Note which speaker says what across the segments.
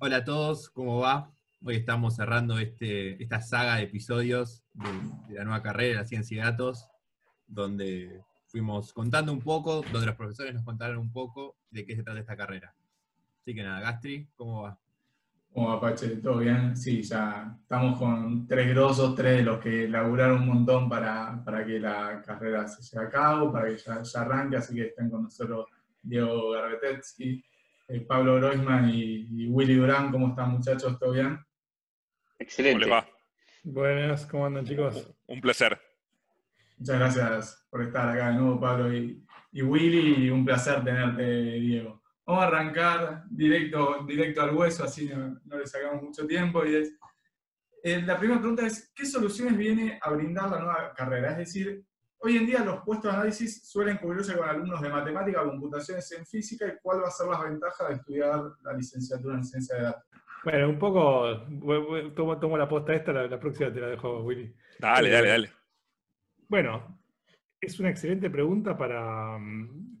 Speaker 1: Hola a todos, ¿cómo va? Hoy estamos cerrando este, esta saga de episodios de, de la nueva carrera, la ciencia y datos, donde fuimos contando un poco, donde los profesores nos contaron un poco de qué se trata esta carrera. Así que nada, Gastri, ¿cómo va?
Speaker 2: ¿Cómo va, Pache? ¿Todo bien? Sí, ya estamos con tres grosos, tres de los que laburaron un montón para, para que la carrera se lleve a cabo, para que ya, ya arranque, así que están con nosotros Diego Garbetetsky, eh, Pablo Groisman y, y Willy Durán. ¿Cómo están, muchachos? ¿Todo bien?
Speaker 3: Excelente.
Speaker 4: ¿Cómo le va?
Speaker 5: Buenas, ¿cómo andan chicos?
Speaker 4: Un placer.
Speaker 2: Muchas gracias por estar acá de nuevo, Pablo y, y Willy, y un placer tenerte, Diego. Vamos a arrancar directo, directo al hueso, así no, no le sacamos mucho tiempo. Y es, eh, la primera pregunta es, ¿qué soluciones viene a brindar la nueva carrera? Es decir, hoy en día los puestos de análisis suelen cubrirse con alumnos de matemática, computaciones en física, ¿y cuál va a ser la ventaja de estudiar la licenciatura en ciencia de datos?
Speaker 5: Bueno, un poco, tomo, tomo la posta esta, la, la próxima te la dejo, Willy.
Speaker 4: Dale, dale, dale.
Speaker 5: Bueno, es una excelente pregunta para,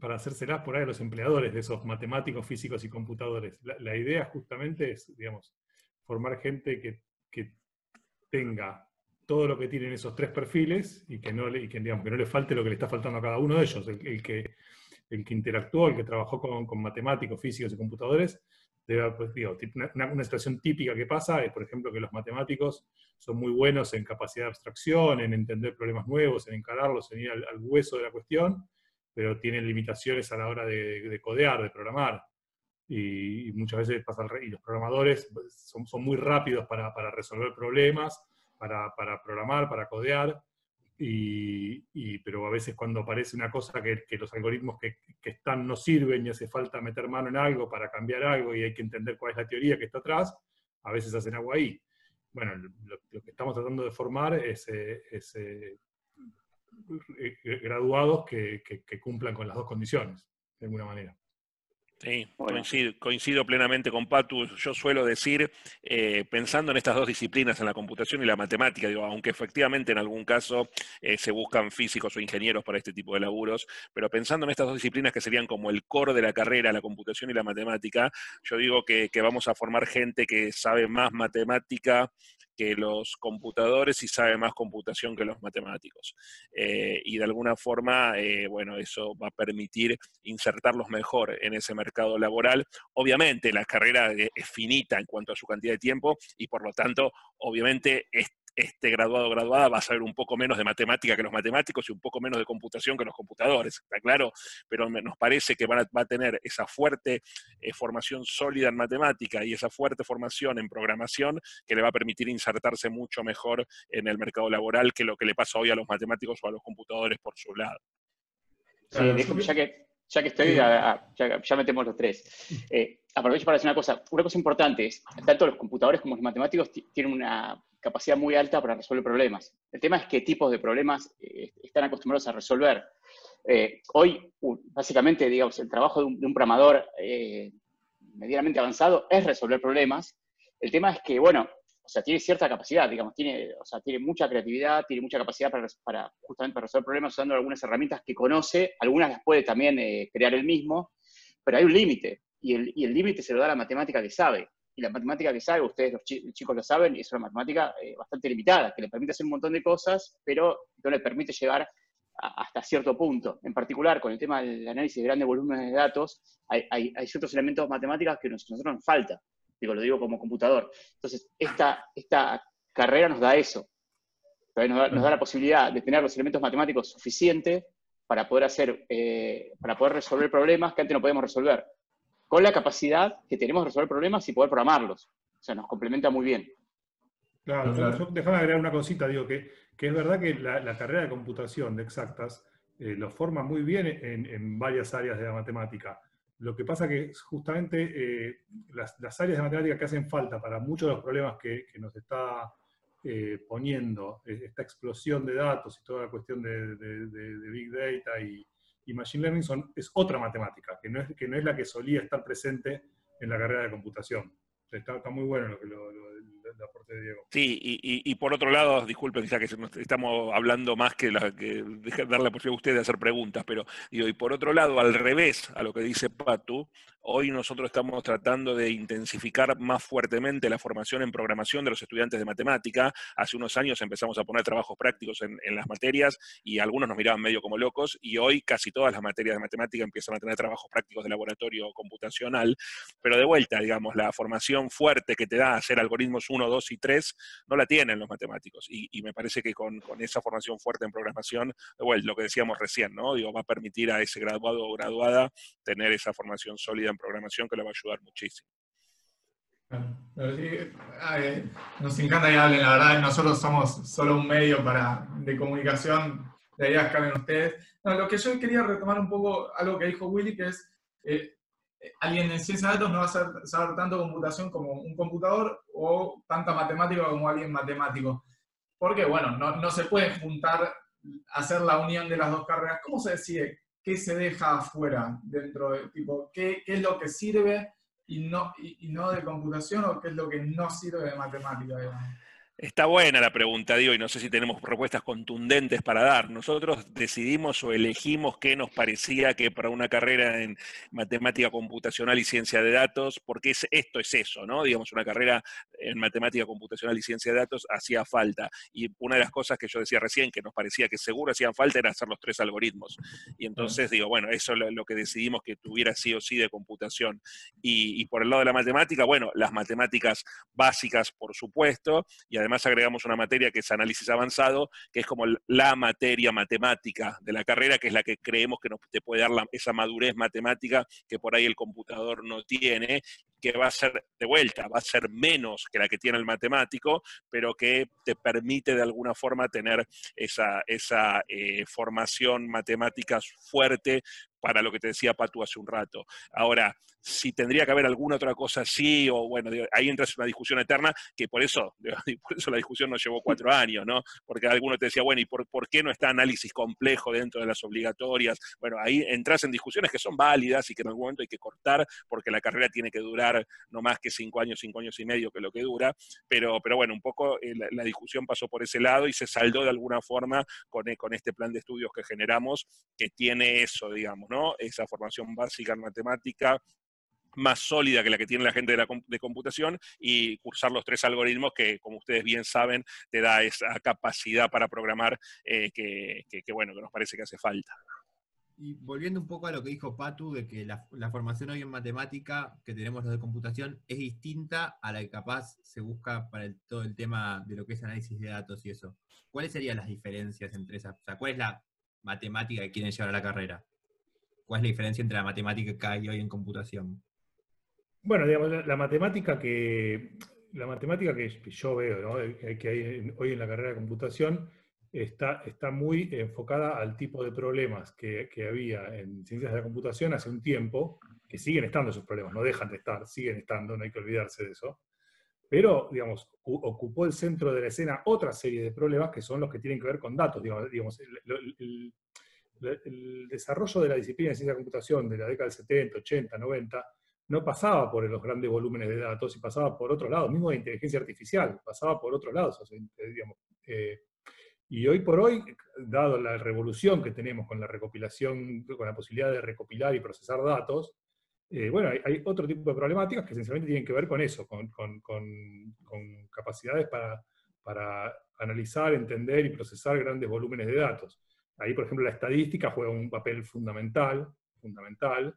Speaker 5: para hacérselas por ahí a los empleadores de esos matemáticos, físicos y computadores. La, la idea justamente es, digamos, formar gente que, que tenga todo lo que tienen esos tres perfiles y que no le, y que, digamos, que no le falte lo que le está faltando a cada uno de ellos. El, el que, el que interactuó, el que trabajó con, con matemáticos, físicos y computadores, debe, pues, digo, una, una- situación típica que pasa es, por ejemplo, que los matemáticos son muy buenos en capacidad de abstracción, en entender problemas nuevos, en encararlos, en ir al, al hueso de la cuestión, pero tienen limitaciones a la hora de, de codear, de programar. Y, y muchas veces pasa y los programadores pues, son, son muy rápidos para, para resolver problemas, para, programar, para codear, y, pero a veces cuando aparece una cosa que, los algoritmos que, están no sirven y hace falta meter mano en algo para cambiar algo y hay que entender cuál es la teoría que está atrás, a veces hacen agua ahí. Bueno, lo, que estamos tratando de formar es, eh, eh, eh, graduados que- que cumplan con las dos condiciones, de alguna manera.
Speaker 4: Sí,
Speaker 3: Bueno.
Speaker 4: coincido, coincido plenamente con Patu. Yo suelo decir, eh, pensando en estas dos disciplinas, en la computación y la matemática, digo, aunque efectivamente en algún caso eh, se buscan físicos o ingenieros para este tipo de laburos, pero pensando en estas dos disciplinas que serían como el core de la carrera, la computación y la matemática, yo digo que, que vamos a formar gente que sabe más matemática que los computadores y sabe más computación que los matemáticos. Eh, y de alguna forma, eh, bueno, eso va a permitir insertarlos mejor en ese mercado laboral. Obviamente la carrera es finita en cuanto a su cantidad de tiempo y por lo tanto, obviamente, es- este graduado o graduada va a saber un poco menos de matemática que los matemáticos y un poco menos de computación que los computadores, ¿está claro? Pero nos parece que van a- va a tener esa fuerte eh, formación sólida en matemática y esa fuerte formación en programación que le va a permitir insertarse mucho mejor en el mercado laboral que lo que le pasa hoy a los matemáticos o a los computadores por su lado.
Speaker 3: Sí, ya que, ya que estoy, ya, ya metemos los tres. Eh, aprovecho para decir una cosa. Una cosa importante es, tanto los computadores como los matemáticos ti- tienen una capacidad muy alta para resolver problemas. El tema es qué tipos de problemas eh, están acostumbrados a resolver. Eh, hoy, básicamente, digamos, el trabajo de un, de un programador eh, medianamente avanzado es resolver problemas. El tema es que, bueno, o sea, tiene cierta capacidad, digamos, tiene, o sea, tiene mucha creatividad, tiene mucha capacidad para, para justamente para resolver problemas usando algunas herramientas que conoce, algunas las puede también eh, crear él mismo, pero hay un límite, y el y límite se lo da la matemática que sabe. Y la matemática que sabe, ustedes los chi- chicos lo saben, es una matemática eh, bastante limitada, que le permite hacer un montón de cosas, pero no le permite llegar hasta cierto punto. En particular, con el tema del análisis de grandes volúmenes de datos, hay, hay- hay ciertos elementos matemáticos que nos- nosotros nos falta. Digo, lo digo como computador. Entonces, esta, esta carrera nos da eso. Nos da, la posibilidad de tener los elementos matemáticos suficientes para poder hacer, eh, para poder resolver problemas que antes no podíamos resolver. Con la capacidad que tenemos de resolver problemas y poder programarlos. O sea, nos complementa muy bien.
Speaker 5: Claro, déjame agregar una cosita, digo, que, que es verdad que la, carrera de computación de exactas eh, lo forma muy bien en, en varias áreas de la matemática. Lo que pasa que justamente eh, las, áreas de matemática que hacen falta para muchos de los problemas que, nos está eh, poniendo eh, esta explosión de datos y toda la cuestión de, Big Data y, Machine Learning son, es otra matemática, que no, es, que no es la que solía estar presente en la carrera de computación. Está, muy bueno lo lo- lo- el aporte Diego.
Speaker 4: Sí, y, por otro lado, disculpen, ya que estamos hablando más que, la, darle la posibilidad a ustedes de hacer preguntas, pero y por otro lado, al revés a lo que dice Patu, Hoy nosotros estamos tratando de intensificar más fuertemente la formación en programación de los estudiantes de matemática. Hace unos años empezamos a poner trabajos prácticos en, las materias y algunos nos miraban medio como locos y hoy casi todas las materias de matemática empiezan a tener trabajos prácticos de laboratorio computacional. Pero de vuelta, digamos, la formación fuerte que te da hacer algoritmos 1, 2 y 3 no la tienen los matemáticos. Y, me parece que con, esa formación fuerte en programación, vuelta, lo que decíamos recién, ¿no? Digo, va a permitir a ese graduado o graduada tener esa formación sólida en programación que le va a ayudar muchísimo.
Speaker 2: nos encanta que hablen, la verdad, nosotros somos solo un medio para, de comunicación, de ideas que hablen ustedes. lo que yo quería retomar un poco algo que dijo Willy, que es, eh, alguien en ciencia de datos no va a saber, tanto computación como un computador o tanta matemática como alguien matemático. Porque, bueno, no, no se puede juntar, hacer la unión de las dos carreras. ¿Cómo se decide qué se deja afuera dentro de, tipo, qué, qué es lo que sirve y no, y, no de computación o qué es lo que no sirve de matemática,
Speaker 4: Está buena la pregunta, digo, y no sé si tenemos propuestas contundentes para dar. Nosotros decidimos o elegimos qué nos parecía que para una carrera en matemática computacional y ciencia de datos, porque esto es eso, ¿no? Digamos, una carrera en matemática computacional y ciencia de datos hacía falta. Y una de las cosas que yo decía recién, que nos parecía que seguro hacían falta, era hacer los tres algoritmos. Y entonces digo, bueno, eso es lo que decidimos que tuviera sí o sí de computación. Y, y por el lado de la matemática, bueno, las matemáticas básicas, por supuesto, y además además agregamos una materia que es análisis avanzado, que es como la materia matemática de la carrera, que es la que creemos que nos te puede dar esa madurez matemática que por ahí el computador no tiene, que va a ser de vuelta, va a ser menos que la que tiene el matemático, pero que te permite de alguna forma tener esa, esa eh, formación matemática fuerte para lo que te decía Patu hace un rato. Ahora, si tendría que haber alguna otra cosa así, o bueno, ahí entras en una discusión eterna, que por eso, por eso la discusión nos llevó cuatro años, ¿no? Porque alguno te decía, bueno, ¿y por, qué no está análisis complejo dentro de las obligatorias? Bueno, ahí entras en discusiones que son válidas y que en algún momento hay que cortar, porque la carrera tiene que durar no más que cinco años, cinco años y medio, que es lo que dura, pero, pero bueno, un poco eh, la, discusión pasó por ese lado y se saldó de alguna forma con, con este plan de estudios que generamos, que tiene eso, digamos, ¿no? Esa formación básica en matemática, más sólida que la que tiene la gente de, la, de, computación y cursar los tres algoritmos que, como ustedes bien saben, te da esa capacidad para programar eh, que, bueno, que nos parece que hace falta.
Speaker 1: Y volviendo un poco a lo que dijo Patu, de que la, formación hoy en matemática que tenemos los de computación es distinta a la que capaz se busca para todo el tema de lo que es análisis de datos y eso. ¿Cuáles serían las diferencias entre esas? O sea, ¿cuál es la matemática que quieren llevar a la carrera? ¿Cuál es la diferencia entre la matemática que hay hoy en computación?
Speaker 5: Bueno, digamos, la, matemática que la matemática que, yo veo, que hay hoy en la carrera de computación, está, está muy enfocada al tipo de problemas que, había en ciencias de la computación hace un tiempo, que siguen estando esos problemas, no dejan de estar, siguen estando, no hay que olvidarse de eso. Pero, digamos, ocupó el centro de la escena otra serie de problemas que son los que tienen que ver con datos. Digamos, el, desarrollo de la disciplina de ciencia de la computación de la década del 70, 80, 90 no pasaba por los grandes volúmenes de datos y pasaba por otro lado, mismo de inteligencia artificial, pasaba por otro lado. Eh, y hoy por hoy, dado la revolución que tenemos con la recopilación, con la posibilidad de recopilar y procesar datos, eh, bueno, hay, otro tipo de problemáticas que esencialmente tienen que ver con eso, con, capacidades para, analizar, entender y procesar grandes volúmenes de datos. Ahí, por ejemplo, la estadística juega un papel fundamental, fundamental,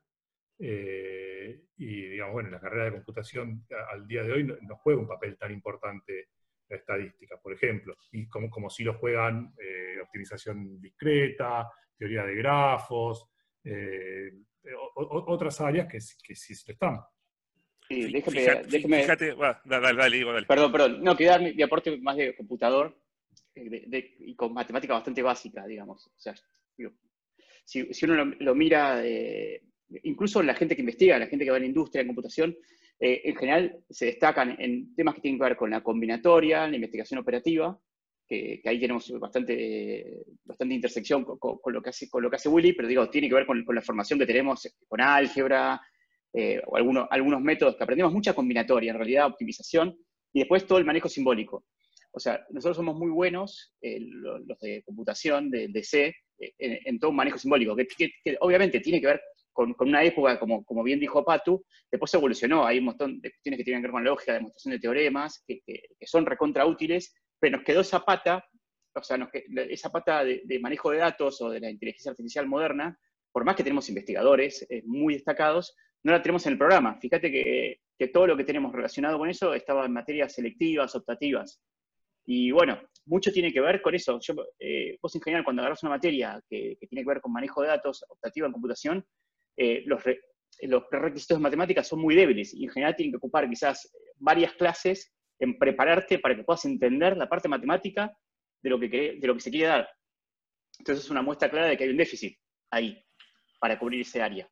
Speaker 5: eh, y digamos, bueno, la carrera de computación al día de hoy no, juega un papel tan importante la estadística, por ejemplo, y como, como si lo juegan eh, optimización discreta, teoría de grafos, eh, otras áreas que, que sí están.
Speaker 3: Sí, déjame, Fíjate, dale, dale, dale, Perdón, perdón, no, quería dar mi, aporte más de computador y con matemática bastante básica, digamos. O sea, si, si, uno lo, mira incluso la gente que investiga, la gente que va en la industria, en computación, eh, en general se destacan en temas que tienen que ver con la combinatoria, la investigación operativa, que, ahí tenemos bastante, intersección con, lo que hace, Willy, pero digo, tiene que ver con, la formación que tenemos con álgebra, eh, o algunos, métodos que aprendemos, mucha combinatoria, en realidad optimización, y después todo el manejo simbólico. O sea, nosotros somos muy buenos, eh, los de computación, de, de C, eh, en, todo un manejo simbólico, que, obviamente tiene que ver con, una época, como, como, bien dijo Patu, después evolucionó, hay un montón de cuestiones que tienen que ver con lógica, demostración de teoremas, que, son recontra útiles, pero nos quedó esa pata, o sea, esa pata de, manejo de datos o de la inteligencia artificial moderna, por más que tenemos investigadores eh, muy destacados, no la tenemos en el programa. Fíjate que, que todo lo que tenemos relacionado con eso estaba en materias selectivas, optativas. Y bueno, mucho tiene que ver con eso. Yo, eh, vos en general, cuando agarras una materia que, tiene que ver con manejo de datos, optativa en computación, eh, los, los requisitos de matemáticas son muy débiles y en general tienen que ocupar quizás varias clases en prepararte para que puedas entender la parte matemática de lo que, de lo que se quiere dar. Entonces es una muestra clara de que hay un déficit ahí para cubrir ese área.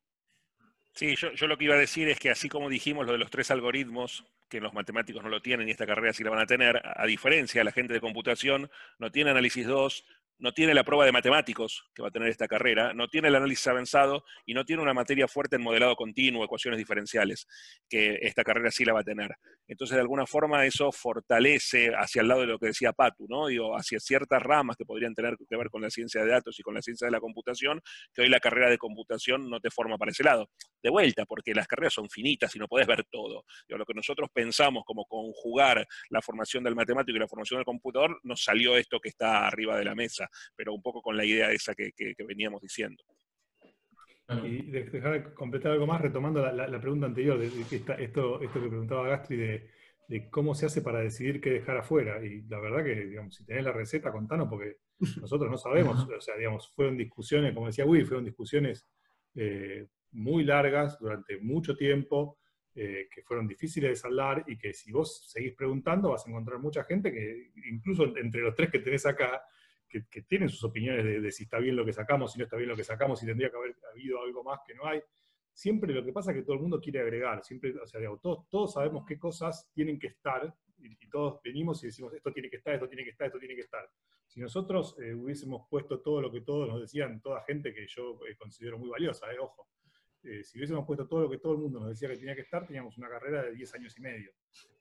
Speaker 4: Sí, yo, yo, lo que iba a decir es que así como dijimos lo de los tres algoritmos, que los matemáticos no lo tienen y esta carrera sí la van a tener, a diferencia la gente de computación, no tiene análisis 2, no tiene la prueba de matemáticos que va a tener esta carrera, no tiene el análisis avanzado y no tiene una materia fuerte en modelado continuo, ecuaciones diferenciales, que esta carrera sí la va a tener. Entonces, de alguna forma, eso fortalece hacia el lado de lo que decía Patu, ¿no? Digo, hacia ciertas ramas que podrían tener que ver con la ciencia de datos y con la ciencia de la computación, que hoy la carrera de computación no te forma para ese lado. De vuelta, porque las carreras son finitas y no podés ver todo. Digo, lo que nosotros pensamos como conjugar la formación del matemático y la formación del computador, nos salió esto que está arriba de la mesa pero un poco con la idea esa que, veníamos diciendo.
Speaker 5: Y dejar de completar algo más, retomando la, pregunta anterior, de, esto, esto que preguntaba Gastri de, cómo se hace para decidir qué dejar afuera. Y la verdad que, digamos, si tenés la receta, contanos, porque nosotros no sabemos. O sea, digamos, fueron discusiones, como decía Will, fueron discusiones eh, muy largas durante mucho tiempo, eh, que fueron difíciles de saldar y que si vos seguís preguntando vas a encontrar mucha gente que, incluso entre los tres que tenés acá, que, tienen sus opiniones de, si está bien lo que sacamos, si no está bien lo que sacamos, si tendría que haber habido algo más que no hay. Siempre lo que pasa es que todo el mundo quiere agregar, siempre, o sea, todos, todos sabemos qué cosas tienen que estar y, todos venimos y decimos esto tiene que estar, esto tiene que estar, esto tiene que estar. Si nosotros eh, hubiésemos puesto todo lo que todos nos decían, toda gente que yo eh, considero muy valiosa, eh, ojo, eh, si hubiésemos puesto todo lo que todo el mundo nos decía que tenía que estar, teníamos una carrera de 10 años y medio.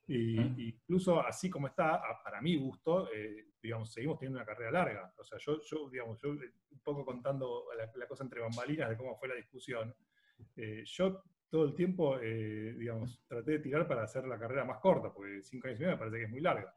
Speaker 5: Y, incluso así como está, para mi gusto, eh, digamos, seguimos teniendo una carrera larga. O sea, yo, yo digamos, yo eh, un poco contando la, cosa entre bambalinas de cómo fue la discusión, eh, yo todo el tiempo, digamos, traté de tirar para hacer la carrera más corta, porque cinco años y medio me parece que es muy larga.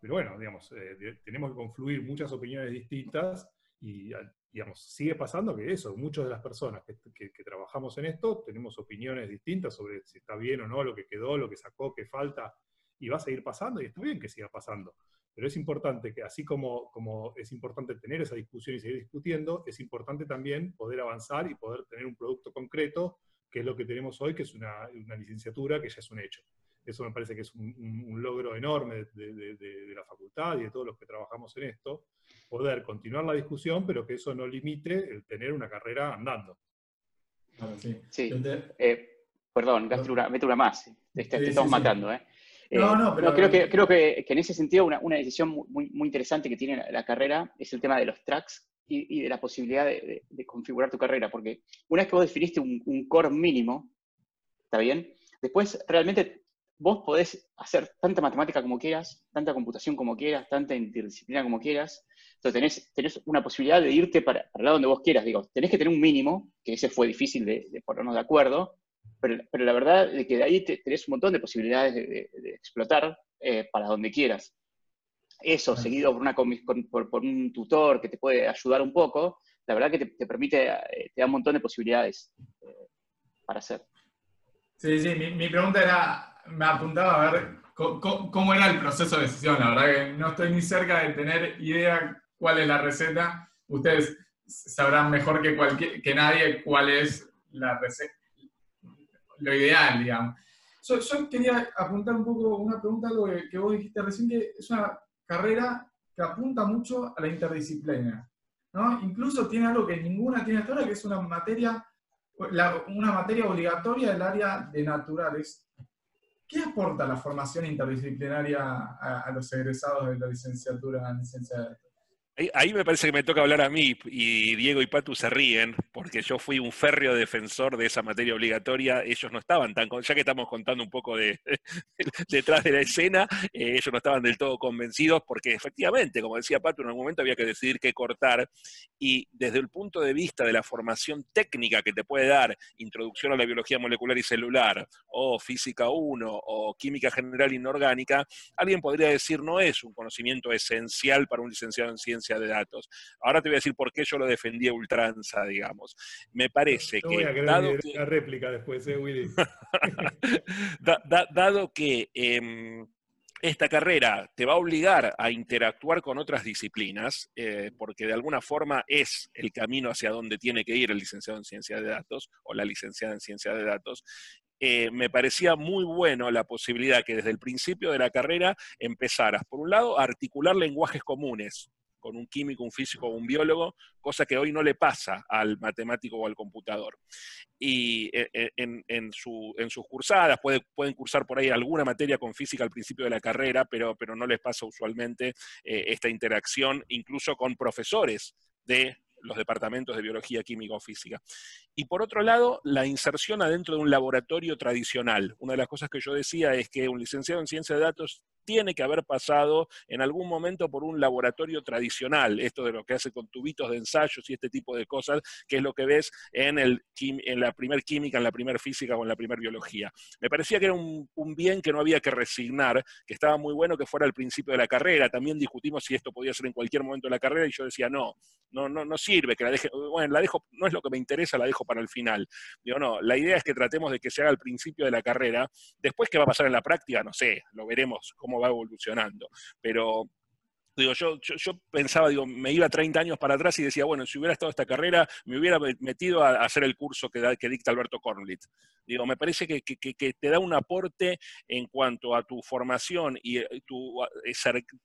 Speaker 5: Pero bueno, digamos, tenemos que confluir muchas opiniones distintas y digamos, sigue pasando que eso, muchas de las personas que, trabajamos en esto tenemos opiniones distintas sobre si está bien o no lo que quedó, lo que sacó, qué falta, y va a seguir pasando, y está bien que siga pasando. Pero es importante que, así como, como es importante tener esa discusión y seguir discutiendo, es importante también poder avanzar y poder tener un producto concreto, que es lo que tenemos hoy, que es una, una licenciatura que ya es un hecho. Eso me parece que es un, logro enorme de, la facultad y de todos los que trabajamos en esto, poder continuar la discusión, pero que eso no limite el tener una carrera andando.
Speaker 3: sí. Eh, perdón, mete una, más. Te, estamos matando. ¿eh?
Speaker 2: No, no,
Speaker 3: pero... creo, que, creo que, en ese sentido una, decisión muy, muy, interesante que tiene la, carrera es el tema de los tracks y, de la posibilidad de, configurar tu carrera, porque una vez que vos definiste un, un core mínimo, ¿está bien? Después realmente vos podés hacer tanta matemática como quieras, tanta computación como quieras, tanta interdisciplina como quieras. Entonces tenés, una posibilidad de irte para, para el lado donde vos quieras. Digo, tenés que tener un mínimo, que ese fue difícil de, ponernos de acuerdo, pero, la verdad es que de ahí tenés un montón de posibilidades de, explotar eh, para donde quieras. Eso, seguido por, una, por, un tutor que te puede ayudar un poco, la verdad que te, permite, eh, te da un montón de posibilidades eh, para hacer.
Speaker 2: Sí, sí, mi pregunta era, me apuntaba a ver cómo, era el proceso de decisión. La verdad que no estoy ni cerca de tener idea cuál es la receta. Ustedes sabrán mejor que, cualquier, que nadie cuál es la receta, lo ideal, digamos. Yo, quería apuntar un poco una pregunta, algo que, vos dijiste recién, que es una carrera que apunta mucho a la interdisciplina. ¿no? Incluso tiene algo que ninguna tiene hasta ahora, que es una materia, una materia obligatoria del área de naturales. ¿Qué aporta la formación interdisciplinaria a, los egresados de la licenciatura en ciencia de?
Speaker 4: Ahí me parece que me toca hablar a mí y Diego y Patu se ríen porque yo fui un férreo defensor de esa materia obligatoria. Ellos no estaban tan, ya que estamos contando un poco de, detrás de la escena, eh, ellos no estaban del todo convencidos porque efectivamente, como decía Patu, en algún momento había que decidir qué cortar y desde el punto de vista de la formación técnica que te puede dar introducción a la biología molecular y celular o física 1 o química general inorgánica, alguien podría decir no es un conocimiento esencial para un licenciado en de datos. Ahora te voy a decir por qué yo lo defendí a ultranza, digamos. Me parece que...
Speaker 5: dado que... réplica después, ¿eh, Willy?
Speaker 4: dado que... Em, esta carrera te va a obligar a interactuar con otras disciplinas, eh, porque de alguna forma es el camino hacia donde tiene que ir el licenciado en ciencia de datos o la licenciada en ciencia de datos. Eh, me parecía muy bueno la posibilidad que desde el principio de la carrera empezaras, por un lado, a articular lenguajes comunes, con un químico, un físico o un biólogo, cosa que hoy no le pasa al matemático o al computador. Y eh, eh, en, sus cursadas pueden cursar por ahí alguna materia con física al principio de la carrera, pero, pero no les pasa usualmente eh, esta interacción, incluso con profesores de los departamentos de biología, química o física. Y por otro lado, la inserción adentro de un laboratorio tradicional. Una de las cosas que yo decía es que un licenciado en ciencia de datos tiene que haber pasado en algún momento por un laboratorio tradicional, esto de lo que hace con tubitos de ensayos y este tipo de cosas, que es lo que ves en, el, en la primer química, en la primer física o en la primer biología. Me parecía que era un, bien que no había que resignar, que estaba muy bueno que fuera al principio de la carrera. También discutimos si esto podía ser en cualquier momento de la carrera y yo decía, no, no, no, no sirve, que la deje, bueno, la dejo, no es lo que me interesa, la dejo para el final. Digo, no, la idea es que tratemos de que se haga al principio de la carrera. Después, ¿qué va a pasar en la práctica? No sé, lo veremos cómo va evolucionando. Pero Digo, yo, yo, pensaba, digo, me iba 30 años para atrás y decía, bueno, si hubiera estado esta carrera, me hubiera metido a, hacer el curso que, que dicta Alberto Kornblit. Digo, me parece que, te da un aporte en cuanto a tu formación y eh, tu,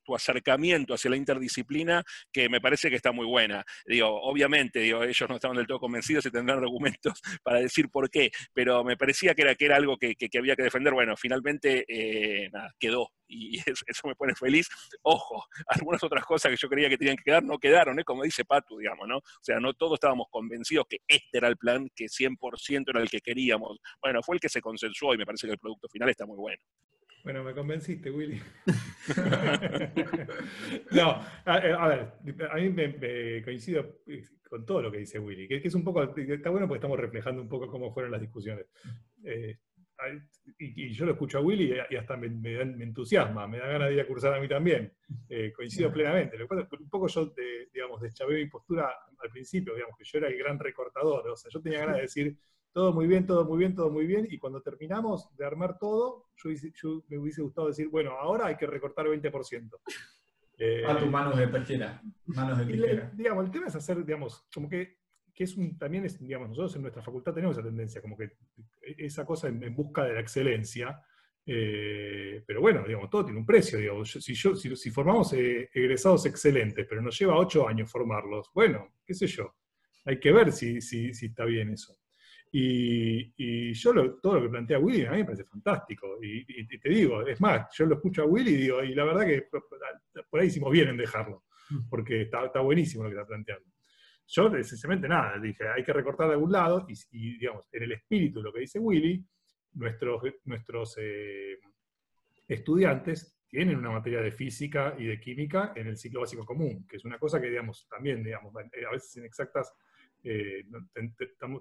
Speaker 4: tu, acercamiento hacia la interdisciplina que me parece que está muy buena. Digo, obviamente, digo, ellos no estaban del todo convencidos y tendrán argumentos para decir por qué, pero me parecía que era, que era algo que, había que defender. Bueno, finalmente, eh, quedó y eso me pone feliz. Ojo, algunas otras cosas que yo creía que tenían que quedar no quedaron, ¿eh? como dice Patu, digamos, ¿no? O sea, no todos estábamos convencidos que este era el plan, que 100% era el que queríamos. Bueno, fue el que se consensuó y me parece que el producto final está muy bueno.
Speaker 5: Bueno, me convenciste, Willy. no, a, ver, a mí me, coincido con todo lo que dice Willy, que, es un poco, está bueno porque estamos reflejando un poco cómo fueron las discusiones. Eh, y, yo lo escucho a Willy y hasta me, entusiasma, me da ganas de ir a cursar a mí también. Eh, coincido plenamente. Un poco yo, digamos, deschavé mi postura al principio, digamos, que yo era el gran recortador. O sea, yo tenía ganas de decir todo muy bien, todo muy bien, todo muy bien, y cuando terminamos de armar todo, yo, me hubiese gustado decir, bueno, ahora hay que recortar 20%.
Speaker 2: a tus manos de tijera. Manos de tijera.
Speaker 5: digamos, el tema es hacer, digamos, como que que es un, también es, digamos, nosotros en nuestra facultad tenemos esa tendencia, como que esa cosa en, busca de la excelencia, eh, pero bueno, digamos, todo tiene un precio, digamos, si, yo, si, formamos eh, egresados excelentes, pero nos lleva ocho años formarlos, bueno, qué sé yo, hay que ver si, si, si está bien eso. Y, yo todo lo que plantea Willy a mí me parece fantástico. Y, te digo, es más, yo lo escucho a Willy y digo, y la verdad que por ahí hicimos bien en dejarlo, porque está, está buenísimo lo que está planteando. Yo, esencialmente, nada, dije, hay que recortar de algún lado, y, digamos, en el espíritu de lo que dice Willy, nuestros, nuestros eh, estudiantes tienen una materia de física y de química en el ciclo básico común, que es una cosa que, digamos, también, digamos, a veces en exactas eh,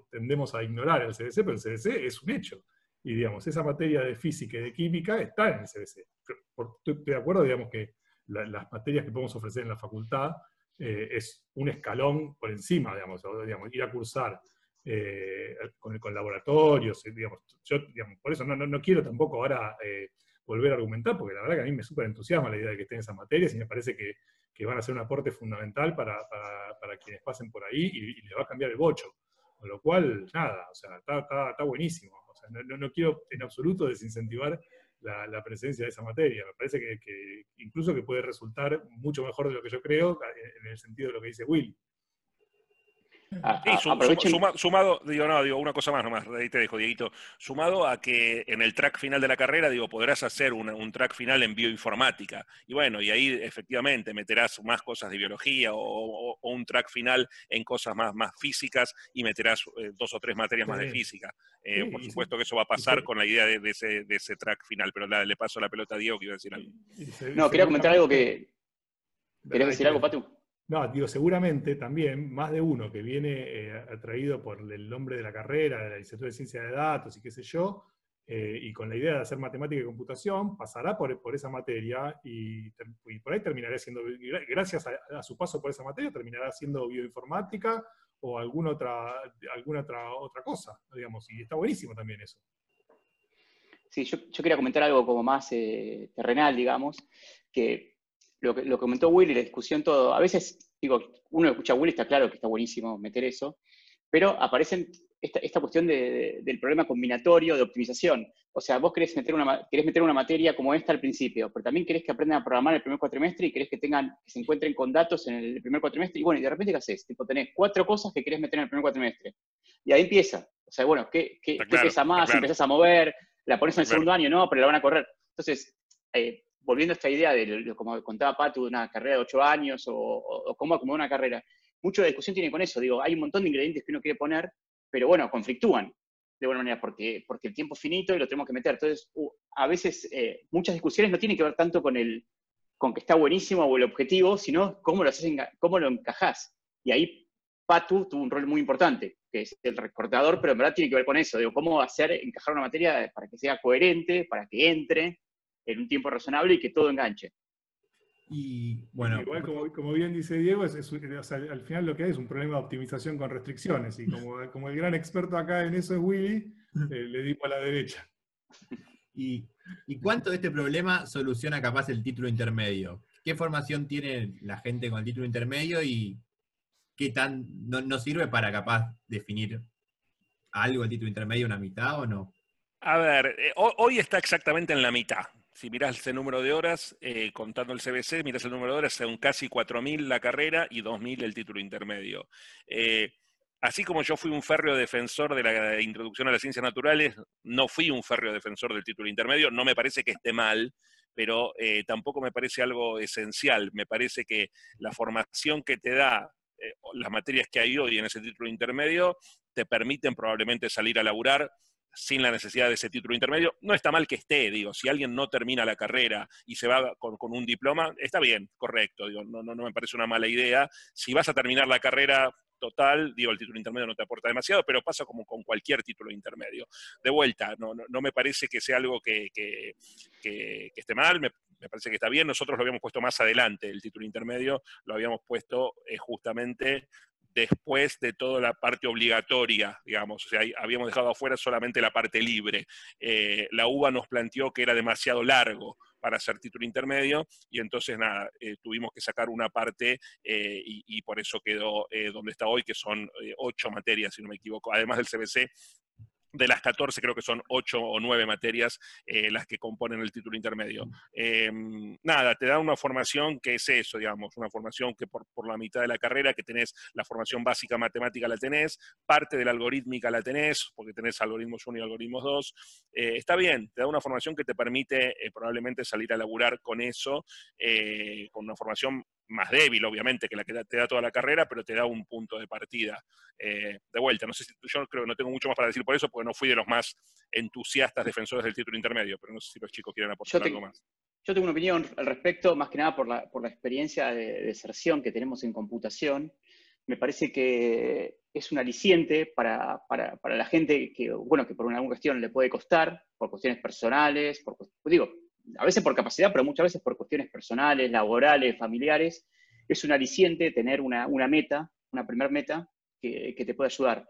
Speaker 5: tendemos a ignorar el CBC, pero el CBC es un hecho. Y, digamos, esa materia de física y de química está en el CBC. Estoy de acuerdo, digamos, que las materias que podemos ofrecer en la facultad eh, es un escalón por encima, digamos, ir a cursar eh, con, con, laboratorios, eh, digamos, yo, digamos, por eso no, no, quiero tampoco ahora volver a argumentar, porque la verdad que a mí me súper entusiasma la idea de que estén esas materias y me parece que, que van a ser un aporte fundamental para, para, para quienes pasen por ahí y, les va a cambiar el bocho. Con lo cual, nada, o sea, está, está, está buenísimo. O sea, no, no, quiero en absoluto desincentivar la, presencia de esa materia. Me parece que, incluso que puede resultar mucho mejor de lo que yo creo, en el sentido de lo que dice Will.
Speaker 4: Sumado, digo, no, digo, una cosa más nomás, ahí te dejo, Dieguito. Sumado a que en el track final de la carrera, digo, podrás hacer un track final en bioinformática. Y bueno, y ahí efectivamente meterás más cosas de biología o, un track final en cosas más, más físicas y meterás eh, dos o tres materias más de física. Eh, por supuesto que eso va a pasar con la idea de, ese, track final, pero le paso la pelota a Diego que iba a decir algo.
Speaker 3: No, quería comentar algo que... ¿Querías decir algo, Patu?
Speaker 5: No, digo, seguramente también más de uno que viene eh, atraído por el nombre de la carrera, de la licenciatura de ciencia de datos y qué sé yo, eh, y con la idea de hacer matemática y computación, pasará por, por esa materia y, por ahí terminará siendo, gracias a, su paso por esa materia, terminará siendo bioinformática o alguna otra, alguna otra, otra cosa, digamos, y está buenísimo también eso.
Speaker 3: Sí, yo, quería comentar algo como más eh, terrenal, digamos, que lo que lo comentó Willy, la discusión, todo. A veces, digo, uno escucha a Willy, está claro que está buenísimo meter eso, pero aparecen esta, cuestión del problema combinatorio de optimización. O sea, vos querés meter, una, querés meter una materia como esta al principio, pero también querés que aprendan a programar el primer cuatrimestre y querés que tengan, que se encuentren con datos en el primer cuatrimestre. Y bueno, y de repente, ¿qué haces? Tipo, tenés cuatro cosas que querés meter en el primer cuatrimestre. Y ahí empieza. O sea, bueno, ¿qué, qué, pesa más? Empezás a mover, la pones en el segundo año, no, pero la van a correr. Entonces, eh, volviendo a esta idea de, como contaba Pato, de una carrera de ocho años o, cómo acomodar una carrera, mucho de discusión tiene con eso. Digo, hay un montón de ingredientes que uno quiere poner, pero bueno, conflictúan de buena manera porque, porque el tiempo es finito y lo tenemos que meter. Entonces, a veces eh, muchas discusiones no tienen que ver tanto con, el, con que está buenísimo o el objetivo, sino cómo lo, haces, cómo lo encajás. Y ahí Patu tuvo un rol muy importante, que es el recortador, pero en verdad tiene que ver con eso, digo, cómo hacer encajar una materia para que sea coherente, para que entre, en un tiempo razonable y que todo enganche.
Speaker 5: Y bueno. Igual, como, bien dice Diego, es, al final lo que hay es un problema de optimización con restricciones. Y como, como el gran experto acá en eso es Willy, eh, le dimos a la derecha.
Speaker 1: ¿Y, ¿Y cuánto de este problema soluciona capaz el título intermedio? ¿Qué formación tiene la gente con el título intermedio y qué tan no, sirve para capaz definir algo el título intermedio, una mitad o no?
Speaker 4: A ver, eh, hoy está exactamente en la mitad si miras el número de horas, eh, contando el CBC, miras el número de horas, son casi 4.000 la carrera y 2.000 el título intermedio. Eh, así como yo fui un férreo defensor de la introducción a las ciencias naturales, no fui un férreo defensor del título intermedio, no me parece que esté mal, pero eh, tampoco me parece algo esencial. Me parece que la formación que te da las materias que hay hoy en ese título intermedio te permiten probablemente salir a laburar sin la necesidad de ese título intermedio. No está mal que esté, digo, si alguien no termina la carrera y se va con, un diploma, está bien, correcto, digo, no, no, me parece una mala idea. Si vas a terminar la carrera total, digo, el título intermedio no te aporta demasiado, pero pasa como con cualquier título intermedio. De vuelta, no, no, me parece que sea algo que, esté mal, me, parece que está bien. Nosotros lo habíamos puesto más adelante, el título intermedio, lo habíamos puesto eh, justamente después de toda la parte obligatoria, digamos, o sea, habíamos dejado afuera solamente la parte libre. Eh, la UBA nos planteó que era demasiado largo para hacer título intermedio y entonces nada, eh, tuvimos que sacar una parte eh, y, y, por eso quedó donde está hoy, que son ocho materias, si no me equivoco, además del CBC, de las 14 creo que son 8 o 9 materias eh, las que componen el título intermedio. Em, nada, te da una formación que es eso, digamos, una formación que por, la mitad de la carrera, que tenés la formación básica matemática la tenés, parte de la algorítmica la tenés, porque tenés algoritmos 1 y algoritmos 2. Eh, está bien, te da una formación que te permite eh, probablemente salir a laburar con eso, con una formación más débil, obviamente, que la que te da toda la carrera, pero te da un punto de partida. Eh, de vuelta, no sé si yo creo que no tengo mucho más para decir por eso, porque no fui de los más entusiastas defensores del título intermedio, pero no sé si los chicos quieren aportar algo más.
Speaker 3: Yo tengo una opinión al respecto, más que nada por la, por la experiencia de deserción que tenemos en computación. Me parece que es un aliciente para, para, para la gente que, bueno, que por una cuestión le puede costar, por cuestiones personales, por, digo, a veces por capacidad, pero muchas veces por cuestiones personales, laborales, familiares, es un aliciente tener una, meta, una primer meta, que, te puede ayudar.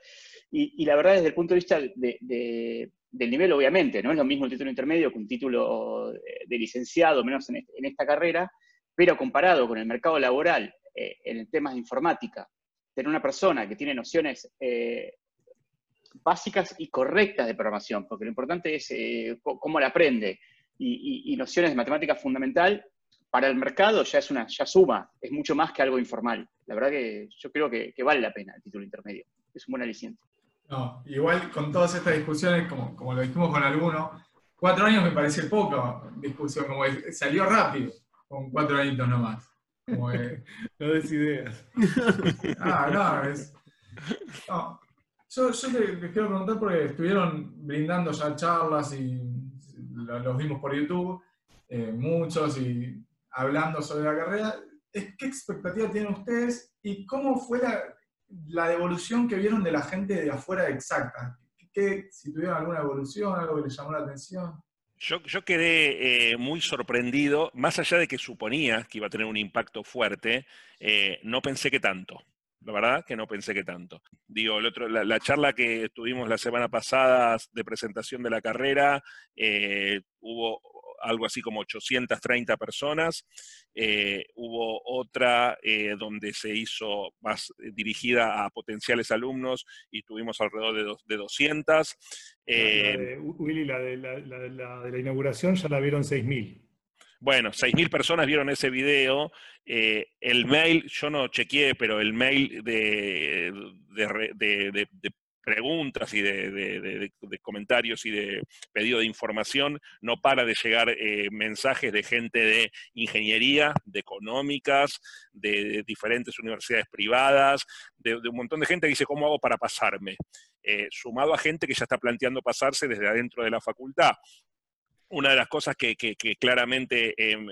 Speaker 3: Y, la verdad, desde el punto de vista del nivel, obviamente, no es lo mismo el título intermedio que un título de, licenciado, menos en, esta carrera, pero comparado con el mercado laboral eh, en temas de informática, tener una persona que tiene nociones eh, básicas y correctas de programación, porque lo importante es eh, cómo la aprende, y, nociones de matemática fundamental para el mercado ya es una, ya suma, es mucho más que algo informal. La verdad que yo creo que, vale la pena el título intermedio. Es un buen aliciente.
Speaker 2: No, igual con todas estas discusiones, como, como lo dijimos con algunos, cuatro años me parece poco discusión, como salió rápido, con cuatro añitos nomás. Como
Speaker 5: no des ideas.
Speaker 2: ah, no, es. No. Yo, yo les, quiero preguntar porque estuvieron brindando ya charlas y los vimos por YouTube, eh, muchos, y hablando sobre la carrera. ¿Qué expectativa tienen ustedes y cómo fue la, devolución que vieron de la gente de afuera exacta? ¿Qué, si tuvieron alguna evolución, algo que les llamó la atención?
Speaker 4: Yo, quedé eh, muy sorprendido, más allá de que suponía que iba a tener un impacto fuerte, eh, no pensé que tanto. La verdad que no pensé que tanto. Digo, el otro, la, charla que tuvimos la semana pasada de presentación de la carrera, eh, hubo algo así como 830 personas. Eh, hubo otra eh, donde se hizo más eh, dirigida a potenciales alumnos y tuvimos alrededor de, 200.
Speaker 5: Willy, la de la, inauguración ya la vieron 6.000.
Speaker 4: Bueno, 6.000 personas vieron ese video. el mail, yo no chequeé, pero el mail de, de, preguntas y de, comentarios y de pedido de información, no para de llegar eh, mensajes de gente de ingeniería, de económicas, de, diferentes universidades privadas, de, un montón de gente que dice, ¿cómo hago para pasarme? Eh, sumado a gente que ya está planteando pasarse desde adentro de la facultad. Una de las cosas que, claramente em,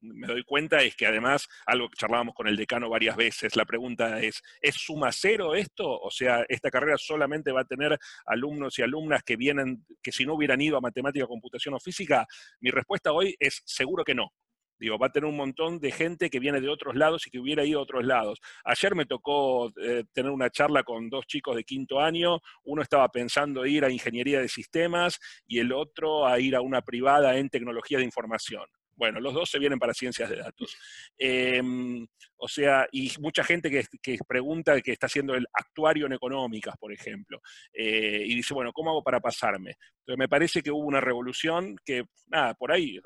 Speaker 4: me doy cuenta es que además, algo que charlábamos con el decano varias veces, la pregunta es, ¿es suma cero esto? O sea, esta carrera solamente va a tener alumnos y alumnas que vienen, que si no hubieran ido a matemática, computación o física, mi respuesta hoy es seguro que no. Digo, va a tener un montón de gente que viene de otros lados y que hubiera ido a otros lados. Ayer me tocó eh, tener una charla con dos chicos de quinto año. Uno estaba pensando ir a ingeniería de sistemas y el otro a ir a una privada en tecnología de información. Bueno, los dos se vienen para ciencias de datos. Em, o sea, y mucha gente que, pregunta que está haciendo el actuario en económicas, por ejemplo, eh, y dice, bueno, ¿cómo hago para pasarme? Entonces me parece que hubo una revolución que, nada, por ahí,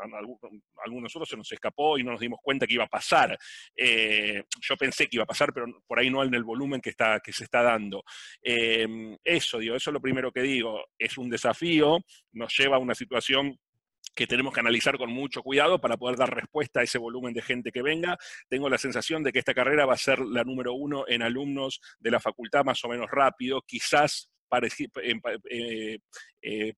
Speaker 4: algunos nosotros se nos escapó y no nos dimos cuenta que iba a pasar. Eh, yo pensé que iba a pasar, pero por ahí no en el volumen que, está, que se está dando. Em, eso, digo, eso es lo primero que digo, es un desafío, nos lleva a una situación que tenemos que analizar con mucho cuidado para poder dar respuesta a ese volumen de gente que venga. Tengo la sensación de que esta carrera va a ser la número uno en alumnos de la facultad más o menos rápido, quizás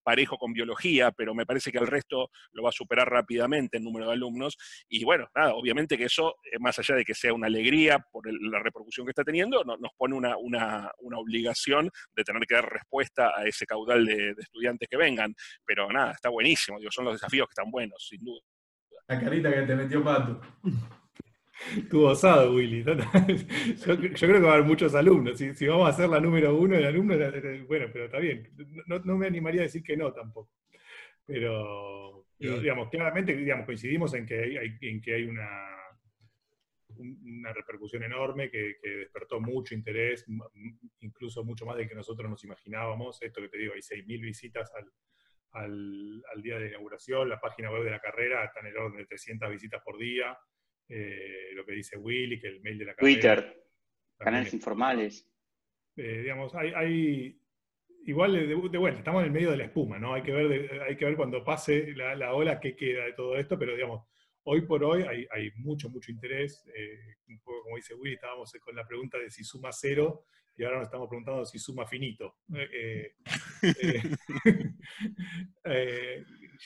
Speaker 4: parejo con biología, pero me parece que el resto lo va a superar rápidamente en número de alumnos. Y bueno, nada, obviamente que eso, eh, más allá de que sea una alegría por la repercusión que está teniendo, nos pone una, obligación de tener que dar respuesta a ese caudal de, estudiantes que vengan. Pero nada, está buenísimo, digo, son los desafíos que están buenos, sin duda.
Speaker 2: La carita que te metió Pato.
Speaker 5: Estuvo osado, Willy. Yo, creo que va a haber muchos alumnos. Si, vamos a hacer la número uno, el alumno, bueno, pero está bien. No, me animaría a decir que no tampoco. Pero, digamos, claramente digamos, coincidimos en que hay, en que hay una, una repercusión enorme que, despertó mucho interés, incluso mucho más de que nosotros nos imaginábamos. Esto que te digo, hay 6.000 visitas al, al día de inauguración. La página web de la carrera está en el orden de 300 visitas por día. Eh, lo que dice Willy, que el mail de la
Speaker 3: carrera. Twitter, canales informales.
Speaker 5: Eh, digamos, hay, igual de, vuelta, estamos en el medio de la espuma, ¿no? Hay que ver, hay que ver cuando pase la, ola qué queda de todo esto, pero digamos, hoy por hoy hay, mucho, mucho interés. Eh, un poco como dice Willy, estábamos con la pregunta de si suma cero y ahora nos estamos preguntando si suma finito.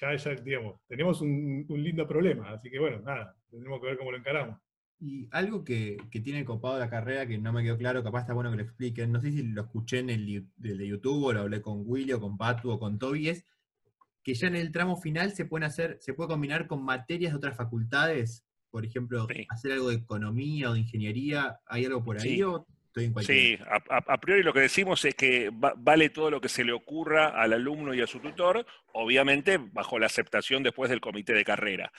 Speaker 5: ya, ya, digamos, tenemos un, lindo problema, así que bueno, nada, tendremos que ver cómo lo encaramos.
Speaker 1: Y algo que, tiene copado la carrera que no me quedó claro, capaz está bueno que lo expliquen, no sé si lo escuché en el de YouTube o lo hablé con Willy o con Patu o con Toby, es que ya en el tramo final se pueden hacer, se puede combinar con materias de otras facultades, por ejemplo, hacer algo de economía o de ingeniería, ¿hay algo por ahí?
Speaker 4: Sí, a, priori lo que decimos es que vale todo lo que se le ocurra al alumno y a su tutor, obviamente bajo la aceptación después del comité de carrera.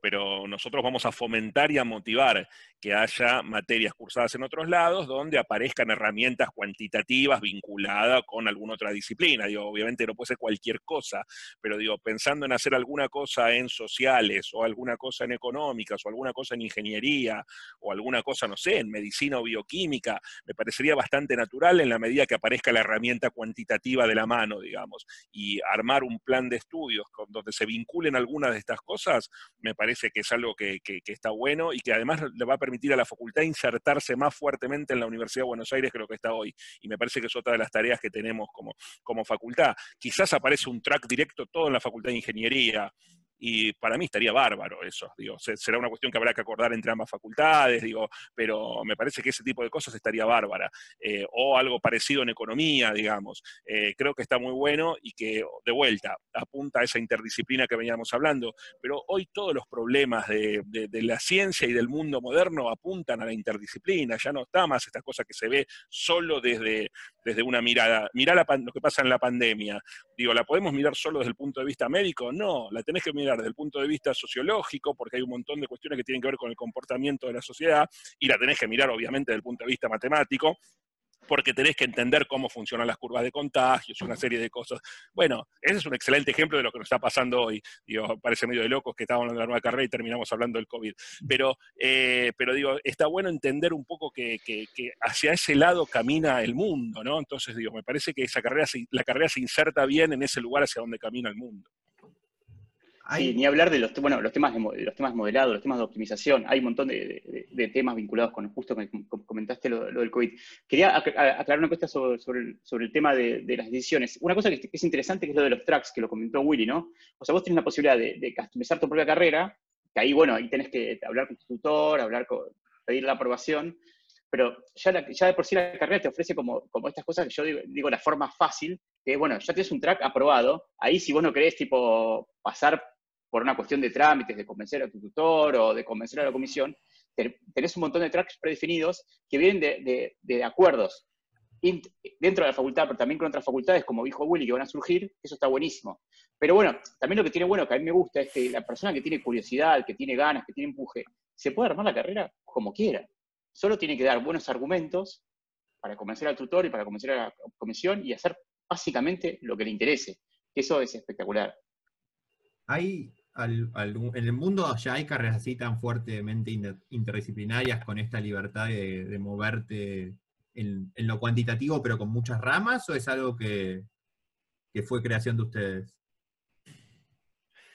Speaker 4: pero nosotros vamos a fomentar y a motivar que haya materias cursadas en otros lados donde aparezcan herramientas cuantitativas vinculadas con alguna otra disciplina. Digo, obviamente no puede ser cualquier cosa, pero digo, pensando en hacer alguna cosa en sociales o alguna cosa en económicas o alguna cosa en ingeniería o alguna cosa, no sé, en medicina o bioquímica, me parecería bastante natural en la medida que aparezca la herramienta cuantitativa de la mano, digamos, y armar un plan de estudios con, donde se vinculen algunas de estas cosas, me parece que es algo que, está bueno y que además le va a permitir a la facultad insertarse más fuertemente en la Universidad de Buenos Aires que lo que está hoy. Y me parece que es otra de las tareas que tenemos como, como facultad. Quizás aparece un track directo todo en la Facultad de Ingeniería, y para mí estaría bárbaro eso, digo, será una cuestión que habrá que acordar entre ambas facultades, digo, pero me parece que ese tipo de cosas estaría bárbara, eh, o algo parecido en economía, digamos, eh, creo que está muy bueno y que de vuelta apunta a esa interdisciplina que veníamos hablando, pero hoy todos los problemas de, la ciencia y del mundo moderno apuntan a la interdisciplina, ya no está más esta cosa que se ve solo desde, desde una mirada, mirá lo que pasa en la pandemia, digo, ¿la podemos mirar solo desde el punto de vista médico? No, la tenés que mirar desde el punto de vista sociológico, porque hay un montón de cuestiones que tienen que ver con el comportamiento de la sociedad, y la tenés que mirar obviamente desde el punto de vista matemático, porque tenés que entender cómo funcionan las curvas de contagios, una serie de cosas. Bueno, ese es un excelente ejemplo de lo que nos está pasando hoy. Digo, parece medio de locos que estábamos en la nueva carrera y terminamos hablando del COVID. Pero, eh, pero digo, está bueno entender un poco que, hacia ese lado camina el mundo, ¿no? Entonces, digo, me parece que esa carrera, la carrera se inserta bien en ese lugar hacia donde camina el mundo
Speaker 3: ni hablar de los, bueno, los, temas de, los temas modelados, los temas de optimización. Hay un montón de, temas vinculados con, justo que comentaste lo, del COVID. Quería aclarar una cosa sobre, el, tema de, las decisiones. Una cosa que, es interesante que es lo de los tracks, que lo comentó Willy, ¿no? O sea, vos tenés la posibilidad de, customizar tu propia carrera, que ahí, bueno, ahí tenés que hablar con tu tutor, hablar pedir la aprobación, pero ya, ya de por sí la carrera te ofrece como, como estas cosas que yo digo, digo, la forma fácil, que bueno, ya tienes un track aprobado, ahí si vos no querés tipo pasar por una cuestión de trámites, de convencer a tu tutor o de convencer a la comisión, tenés un montón de tracks predefinidos que vienen de, acuerdos dentro de la facultad, pero también con otras facultades, como dijo Willy, que van a surgir, eso está buenísimo. Pero bueno, también lo que tiene bueno, que a mí me gusta, es que la persona que tiene curiosidad, que tiene ganas, que tiene empuje, se puede armar la carrera como quiera. Solo tiene que dar buenos argumentos para convencer al tutor y para convencer a la comisión y hacer básicamente lo que le interese. Eso es espectacular.
Speaker 1: Hay, en el mundo ya hay carreras así tan fuertemente interdisciplinarias con esta libertad de, moverte en, lo cuantitativo pero con muchas ramas o es algo que, fue creación de ustedes?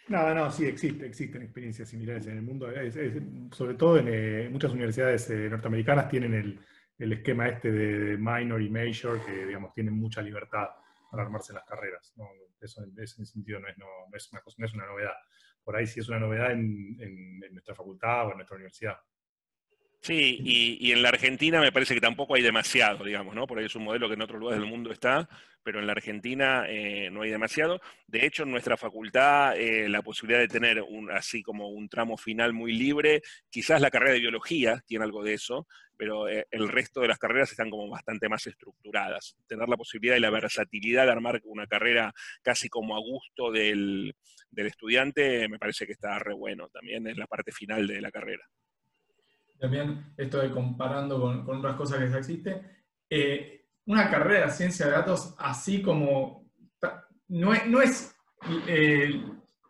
Speaker 5: No, no, sí, existe, existen experiencias similares en el mundo. sobre todo en eh, muchas universidades eh, norteamericanas tienen el, esquema este de, minor y major, que digamos tienen mucha libertad para armarse las carreras. Eso en ese sentido no es, no, es una no es una novedad. Por ahí sí es una novedad en, en, nuestra facultad o en nuestra universidad.
Speaker 4: Sí, y, y, en la Argentina me parece que tampoco hay demasiado, digamos, ¿no? Por ahí es un modelo que en otros lugares del mundo está, pero en la Argentina eh, no hay demasiado. De hecho, en nuestra facultad, eh, la posibilidad de tener un, así como un tramo final muy libre, quizás la carrera de biología tiene algo de eso, pero eh, el resto de las carreras están como bastante más estructuradas. Tener la posibilidad y la versatilidad de armar una carrera casi como a gusto del, estudiante, me parece que está re bueno también en la parte final de la carrera.
Speaker 2: También esto de comparando con, otras cosas que ya existen, una carrera de ciencia de datos así como... No es, no es eh,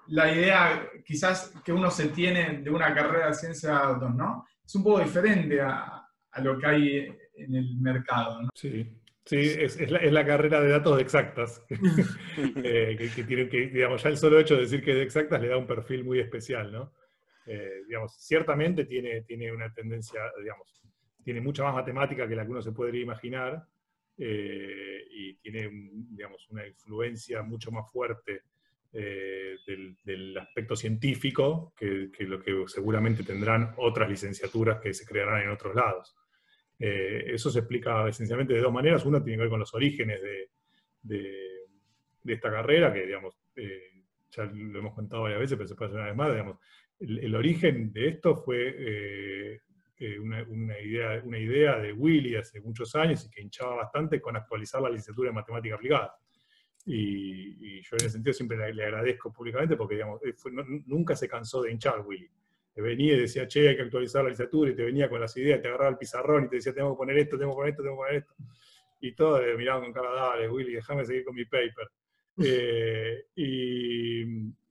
Speaker 2: la idea quizás que uno se tiene de una carrera de ciencia de datos, ¿no? Es un poco diferente a, lo que hay en el mercado, ¿no?
Speaker 5: Sí. Sí, es, la, carrera de datos exactas, eh, que, tiene, que, digamos, ya el solo hecho de decir que es de exactas le da un perfil muy especial, ¿no? Eh, digamos, ciertamente tiene, tiene una tendencia, digamos, tiene mucha más matemática que la que uno se podría imaginar, eh, y tiene, digamos, una influencia mucho más fuerte eh, del, aspecto científico que, lo que seguramente tendrán otras licenciaturas que se crearán en otros lados. Eh, eso se explica esencialmente de dos maneras. Una tiene que ver con los orígenes de, de, esta carrera, que digamos, ya lo hemos contado varias veces, pero se puede hacer una vez más. Digamos, el, origen de esto fue eh, una, idea, una idea de Willy hace muchos años y que hinchaba bastante con actualizar la licenciatura en matemática aplicada. Y, yo en ese sentido siempre le, agradezco públicamente porque digamos, nunca se cansó de hinchar Willy. Te venía y decía, che, hay que actualizar la licenciatura, y te venía con las ideas, te agarraba el pizarrón y te decía, tengo que poner esto, tengo que poner esto, tengo que poner esto. Y todos miraban con cara, dale, Willy, déjame seguir con mi paper. Eh, y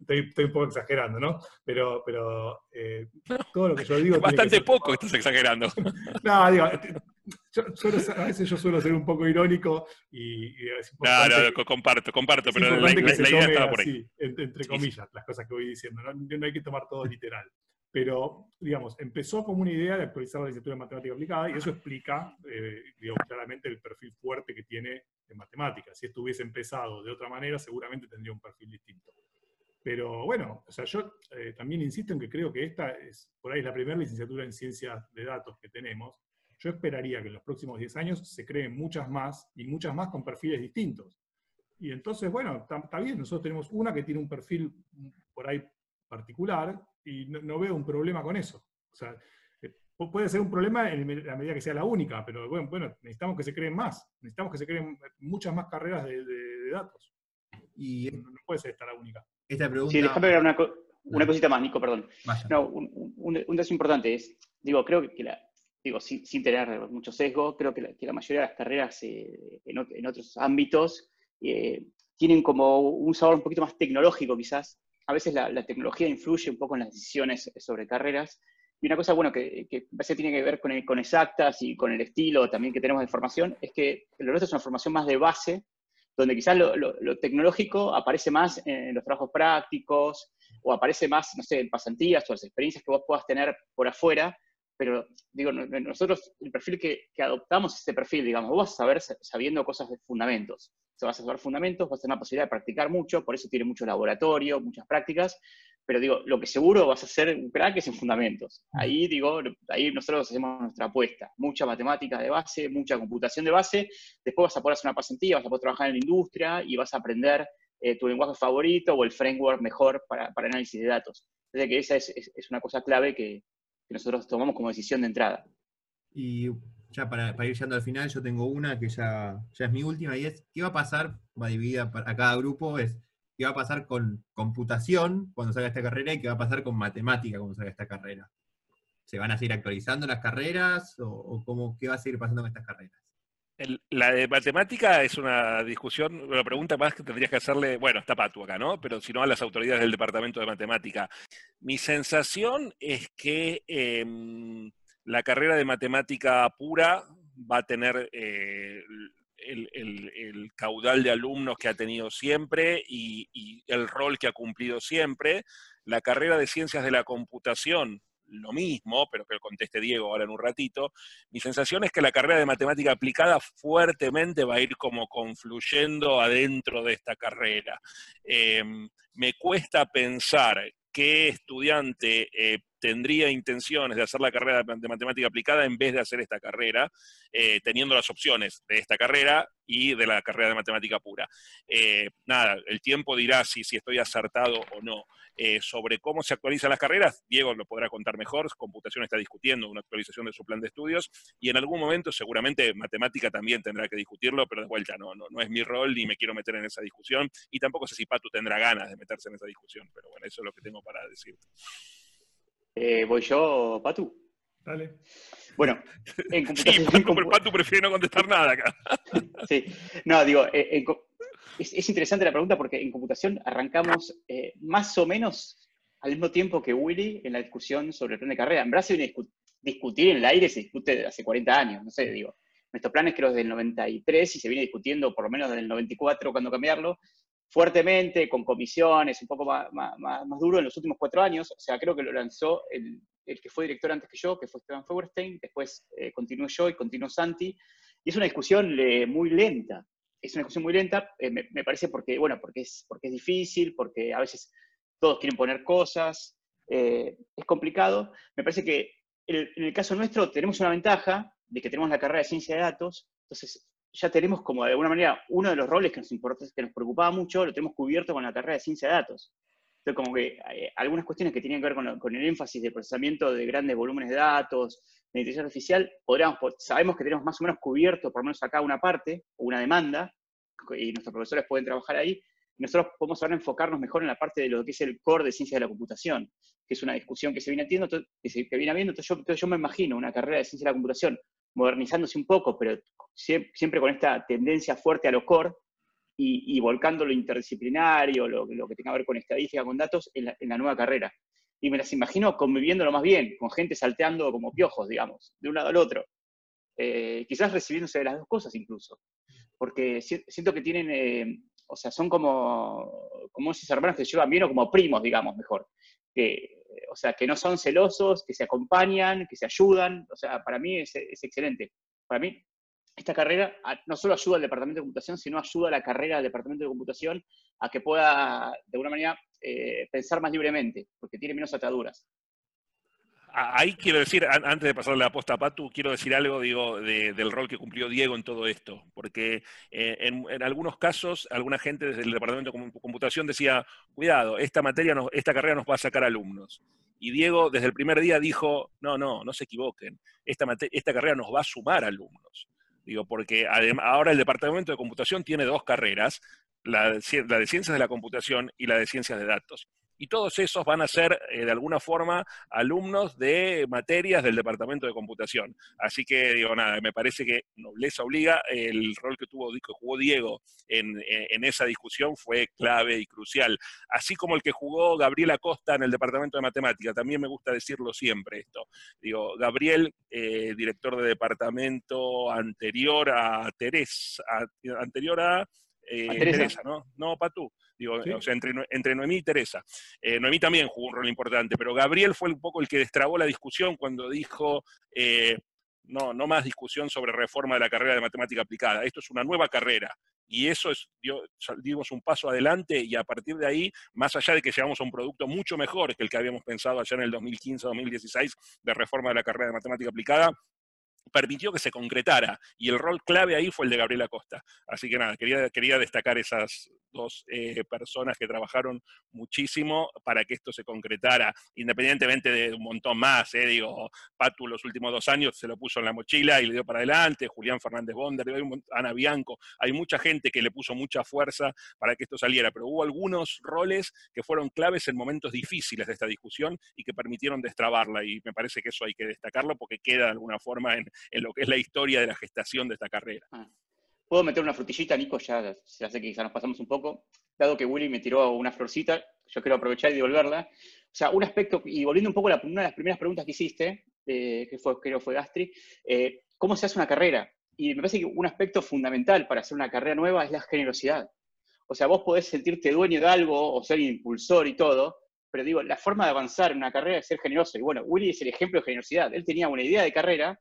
Speaker 5: estoy, un poco exagerando, ¿no? Pero, pero eh, todo lo que yo digo...
Speaker 4: Bastante poco estás exagerando.
Speaker 5: no, digo, a veces yo suelo ser un poco irónico y...
Speaker 4: no, no, comparto, comparto, pero la, idea estaba por ahí.
Speaker 5: entre, comillas, las cosas que voy diciendo. no hay que tomar todo literal pero, digamos, empezó como una idea de actualizar la licenciatura en matemática aplicada y eso explica, eh, digamos, claramente el perfil fuerte que tiene en matemáticas. Si esto hubiese empezado de otra manera, seguramente tendría un perfil distinto. Pero bueno, o sea, yo eh, también insisto en que creo que esta es por ahí la primera licenciatura en ciencias de datos que tenemos. Yo esperaría que en los próximos 10 años se creen muchas más y muchas más con perfiles distintos. Y entonces, bueno, está bien, nosotros tenemos una que tiene un perfil por ahí particular, y no, veo un problema con eso. O sea, eh, puede ser un problema en la medida que sea la única, pero bueno, bueno necesitamos que se creen más, necesitamos que se creen muchas más carreras de, datos. Y no, puede ser esta la única.
Speaker 3: Esta pregunta... Sí, déjame ver una, una cosita más, Nico, perdón. No, un, un, dato importante es, digo, creo que la, digo, sin, sin, tener mucho sesgo, creo que la, que la mayoría de las carreras eh, en, en, otros ámbitos eh, tienen como un sabor un poquito más tecnológico quizás, a veces la, tecnología influye un poco en las decisiones sobre carreras. Y una cosa, bueno, que, que tiene que ver con, exactas y con el estilo también que tenemos de formación, es que lo nuestro es una formación más de base, donde quizás lo, tecnológico aparece más en los trabajos prácticos, o aparece más, no sé, en pasantías o las experiencias que vos puedas tener por afuera, pero digo, nosotros el perfil que, que adoptamos es ese perfil, digamos, vos vas a saber sabiendo cosas de fundamentos se vas a saber fundamentos, vas a tener la posibilidad de practicar mucho, por eso tiene mucho laboratorio, muchas prácticas, pero digo, lo que seguro vas a hacer un crack es en fundamentos. Ahí digo, ahí nosotros hacemos nuestra apuesta, mucha matemática de base, mucha computación de base, después vas a poder hacer una pasantía, vas a poder trabajar en la industria y vas a aprender eh, tu lenguaje favorito o el framework mejor para, para análisis de datos. Que esa es, es, una cosa clave que, que nosotros tomamos como decisión de entrada.
Speaker 1: Y ya para, ir llegando al final, yo tengo una que ya, ya es mi última y es, ¿qué va a pasar? Va dividida a cada grupo, es ¿qué va a pasar con computación cuando salga esta carrera y qué va a pasar con matemática cuando salga esta carrera? ¿Se van a seguir actualizando las carreras o, cómo, qué va a seguir pasando con estas carreras?
Speaker 4: La de matemática es una discusión, una pregunta más que tendrías que hacerle, bueno, está Patu acá, ¿no? Pero si no a las autoridades del Departamento de Matemática. Mi sensación es que em, la carrera de matemática pura va a tener eh, el, caudal de alumnos que ha tenido siempre y, el rol que ha cumplido siempre. La carrera de ciencias de la computación, lo mismo, pero que lo conteste Diego ahora en un ratito. Mi sensación es que la carrera de matemática aplicada fuertemente va a ir como confluyendo adentro de esta carrera. Em, me cuesta pensar qué estudiante eh, tendría intenciones de hacer la carrera de matemática aplicada en vez de hacer esta carrera, eh, teniendo las opciones de esta carrera y de la carrera de matemática pura. Eh, nada, el tiempo dirá si, si estoy acertado o no. sobre cómo se actualizan las carreras, Diego lo podrá contar mejor, Computación está discutiendo una actualización de su plan de estudios y en algún momento seguramente matemática también tendrá que discutirlo, pero de vuelta no, no, no es mi rol ni me quiero meter en esa discusión y tampoco sé si Patu tendrá ganas de meterse en esa discusión, pero bueno, eso es lo que tengo para decirte.
Speaker 3: Eh, ¿Voy yo, Patu?
Speaker 5: Dale.
Speaker 3: Bueno,
Speaker 4: en computación... Sí, Patu, prefiere no contestar nada acá.
Speaker 3: sí, no, digo, eh, es, interesante la pregunta porque en computación arrancamos eh, más o menos al mismo tiempo que Willy en la discusión sobre el plan de carrera. En Brasil viene discutir en el aire se discute desde hace 40 años, no sé, digo. Nuestro plan es creo desde el 93 y se viene discutiendo por lo menos desde el 94 cuando cambiarlo, fuertemente, con comisiones, un poco más, duro en los últimos cuatro años. O sea, creo que lo lanzó el, que fue director antes que yo, que fue Esteban Feuerstein, después eh, continuó yo y continuó Santi. Y es una discusión muy lenta. Es una discusión muy lenta, eh, me, parece porque, bueno, porque es, porque es difícil, porque a veces todos quieren poner cosas, eh, es complicado. Me parece que en el caso nuestro tenemos una ventaja de que tenemos la carrera de ciencia de datos, entonces ya tenemos como de alguna manera uno de los roles que nos, importa, que nos preocupaba mucho, lo tenemos cubierto con la carrera de ciencia de datos. Entonces, como que eh, algunas cuestiones que tienen que ver con, el énfasis de procesamiento de grandes volúmenes de datos, de inteligencia artificial, podríamos, sabemos que tenemos más o menos cubierto, por lo menos acá, una parte, una demanda, y nuestros profesores pueden trabajar ahí, nosotros podemos ahora enfocarnos mejor en la parte de lo que es el core de ciencia de la computación, que es una discusión que se viene, atiendo, que se, viene habiendo. Entonces yo, yo, me imagino una carrera de ciencia de la computación modernizándose un poco, pero siempre con esta tendencia fuerte a lo core y, volcando lo interdisciplinario, lo, que tenga que ver con estadística, con datos, en la, nueva carrera. Y me las imagino conviviéndolo más bien, con gente salteando como piojos, digamos, de un lado al otro. Eh, quizás recibiéndose de las dos cosas incluso. Porque siento que tienen, eh, o sea, son como, como esos hermanos que se llevan bien o como primos, digamos, mejor. O sea, que no son celosos, que se acompañan, que se ayudan. O sea, para mí es, excelente. Para mí, esta carrera no solo ayuda al departamento de computación, sino ayuda a la carrera del departamento de computación a que pueda, de alguna manera, eh, pensar más libremente, porque tiene menos ataduras.
Speaker 4: Ahí quiero decir, antes de pasarle la posta a Patu, quiero decir algo digo, del rol que cumplió Diego en todo esto, porque eh, en, algunos casos alguna gente desde el departamento de computación decía, cuidado, esta materia, esta carrera nos va a sacar alumnos. Y Diego desde el primer día dijo, no, no, no se equivoquen, esta, esta carrera nos va a sumar alumnos. Digo, porque ahora el departamento de computación tiene dos carreras, la de, ciencias de la computación y la de ciencias de datos y todos esos van a ser eh, de alguna forma alumnos de materias del departamento de computación. Así que digo nada, me parece que nobleza obliga, el rol que tuvo que jugó Diego en, eh, en, esa discusión fue clave y crucial, así como el que jugó Gabriel Acosta en el departamento de matemática, también me gusta decirlo siempre esto. Digo, Gabriel, eh, director de departamento anterior a Teresa, anterior a Teresa. ¿no? No, Patú. Digo, o sea, entre, Noemí y Teresa. Eh, Noemí también jugó un rol importante, pero Gabriel fue un poco el que destrabó la discusión cuando dijo, eh, no, no más discusión sobre reforma de la carrera de matemática aplicada, esto es una nueva carrera. Y eso es, dimos un paso adelante y a partir de ahí, más allá de que llegamos a un producto mucho mejor que el que habíamos pensado allá en el 2015-2016 de reforma de la carrera de matemática aplicada, permitió que se concretara. Y el rol clave ahí fue el de Gabriela Costa. Así que nada, quería, quería destacar esas dos eh, personas que trabajaron muchísimo para que esto se concretara, independientemente de un montón más. Eh, digo, Patu los últimos dos años se lo puso en la mochila y le dio para adelante, Julián Fernández Bonder, Ana Bianco, hay mucha gente que le puso mucha fuerza para que esto saliera, pero hubo algunos roles que fueron claves en momentos difíciles de esta discusión y que permitieron destrabarla, y me parece que eso hay que destacarlo porque queda de alguna forma en, en lo que es la historia de la gestación de esta carrera.
Speaker 3: Ah. ¿Puedo meter una frutillita, Nico? Ya, ya sé que quizá nos pasamos un poco. Dado que Willy me tiró una florcita, yo quiero aprovechar y devolverla. O sea, un aspecto, y volviendo un poco a una de las primeras preguntas que hiciste, eh, que fue, creo fue Gastri, eh, ¿cómo se hace una carrera? Y me parece que un aspecto fundamental para hacer una carrera nueva es la generosidad. O sea, vos podés sentirte dueño de algo o ser impulsor y todo, pero digo, la forma de avanzar en una carrera es ser generoso. Y bueno, Willy es el ejemplo de generosidad. Él tenía una idea de carrera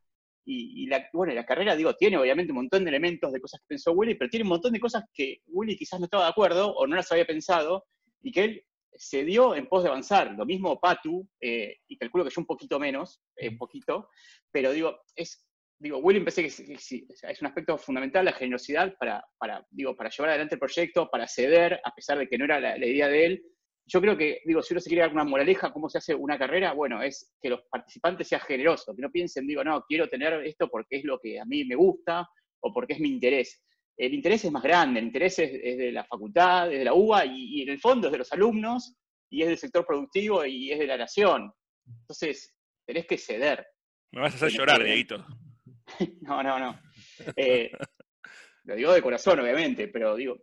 Speaker 3: y, la, bueno, la carrera, digo, tiene obviamente un montón de elementos de cosas que pensó Willy, pero tiene un montón de cosas que Willy quizás no estaba de acuerdo o no las había pensado y que él se dio en pos de avanzar. Lo mismo Patu, eh, y calculo que yo un poquito menos, eh, un poquito, pero digo, es, digo, Willy pensé que, es un aspecto fundamental la generosidad para, para, digo, para llevar adelante el proyecto, para ceder, a pesar de que no era la idea de él, yo creo que, digo, si uno se quiere dar una moraleja, ¿cómo se hace una carrera? Bueno, es que los participantes sean generosos, que no piensen, digo, no, quiero tener esto porque es lo que a mí me gusta o porque es mi interés. El interés es más grande, el interés es, de la facultad, es de la UBA y, en el fondo es de los alumnos y es del sector productivo y es de la nación. Entonces, tenés que ceder.
Speaker 4: Me vas a hacer llorar, Dieguito.
Speaker 3: no, no, no. Eh, lo digo de corazón, obviamente, pero digo,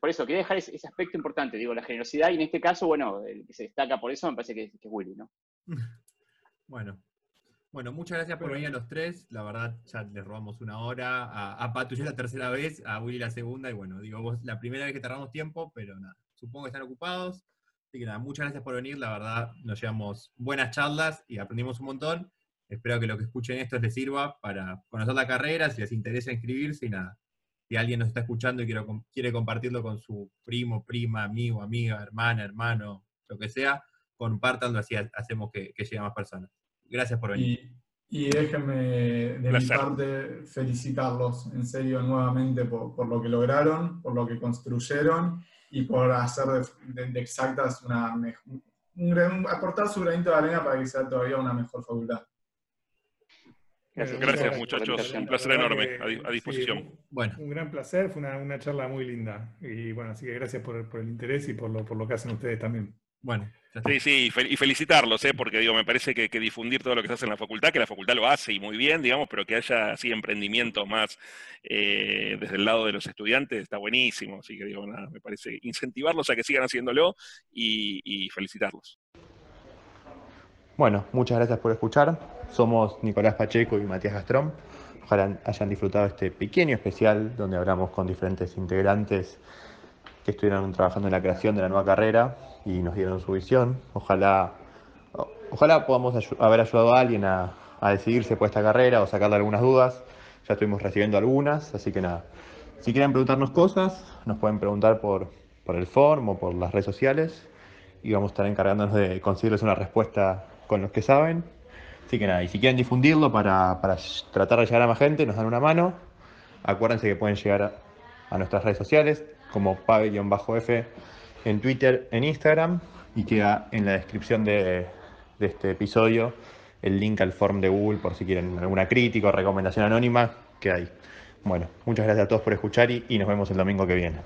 Speaker 3: por eso, quería dejar ese, aspecto importante, digo, la generosidad, y en este caso, bueno, el que se destaca por eso me parece que, es Willy, ¿no?
Speaker 1: Bueno. Bueno, muchas gracias por venir a los tres. La verdad, ya les robamos una hora. A, a Patu ya la tercera vez, a Willy la segunda, y bueno, digo, vos la primera vez que tardamos tiempo, pero nada, supongo que están ocupados. Así que nada, muchas gracias por venir. La verdad, nos llevamos buenas charlas y aprendimos un montón. Espero que lo que escuchen esto les sirva para conocer la carrera, si les interesa inscribirse y nada si alguien nos está escuchando y quiere, quiere compartirlo con su primo, prima, amigo, amiga, hermana, hermano, lo que sea, compártanlo, así hacemos que, que llegue a más personas. Gracias por venir.
Speaker 2: Y, déjenme de mi parte felicitarlos en serio nuevamente por, por, lo que lograron, por lo que construyeron y por hacer de, de exactas una, aportar su granito de arena para que sea todavía una mejor facultad.
Speaker 4: Gracias, gracias muchachos, un placer enorme, a, disposición.
Speaker 5: bueno. Un gran placer, fue una, una, charla muy linda. Y bueno, así que gracias por, por el interés y por lo, por lo que hacen ustedes también.
Speaker 6: Bueno,
Speaker 4: Sí, sí, y felicitarlos, ¿eh? porque digo, me parece que, difundir todo lo que se hace en la facultad, que la facultad lo hace y muy bien, digamos, pero que haya así emprendimientos más eh, desde el lado de los estudiantes está buenísimo. Así que digo, nada, me parece incentivarlos a que sigan haciéndolo y, felicitarlos.
Speaker 1: Bueno, muchas gracias por escuchar. Somos Nicolás Pacheco y Matías Gastrón. Ojalá hayan disfrutado este pequeño especial donde hablamos con diferentes integrantes que estuvieron trabajando en la creación de la nueva carrera y nos dieron su visión. Ojalá, ojalá podamos haber ayudado a alguien a, decidirse por esta carrera o sacarle algunas dudas. Ya estuvimos recibiendo algunas, así que nada. Si quieren preguntarnos cosas, nos pueden preguntar por, por el forum o por las redes sociales y vamos a estar encargándonos de conseguirles una respuesta con los que saben. Así que nada, y si quieren difundirlo para, para tratar de llegar a más gente, nos dan una mano. Acuérdense que pueden llegar a, a nuestras redes sociales como pave-f en Twitter, en Instagram y queda en la descripción de, de este episodio el link al form de Google por si quieren alguna crítica o recomendación anónima que hay. Bueno, muchas gracias a todos por escuchar y, y nos vemos el domingo que viene.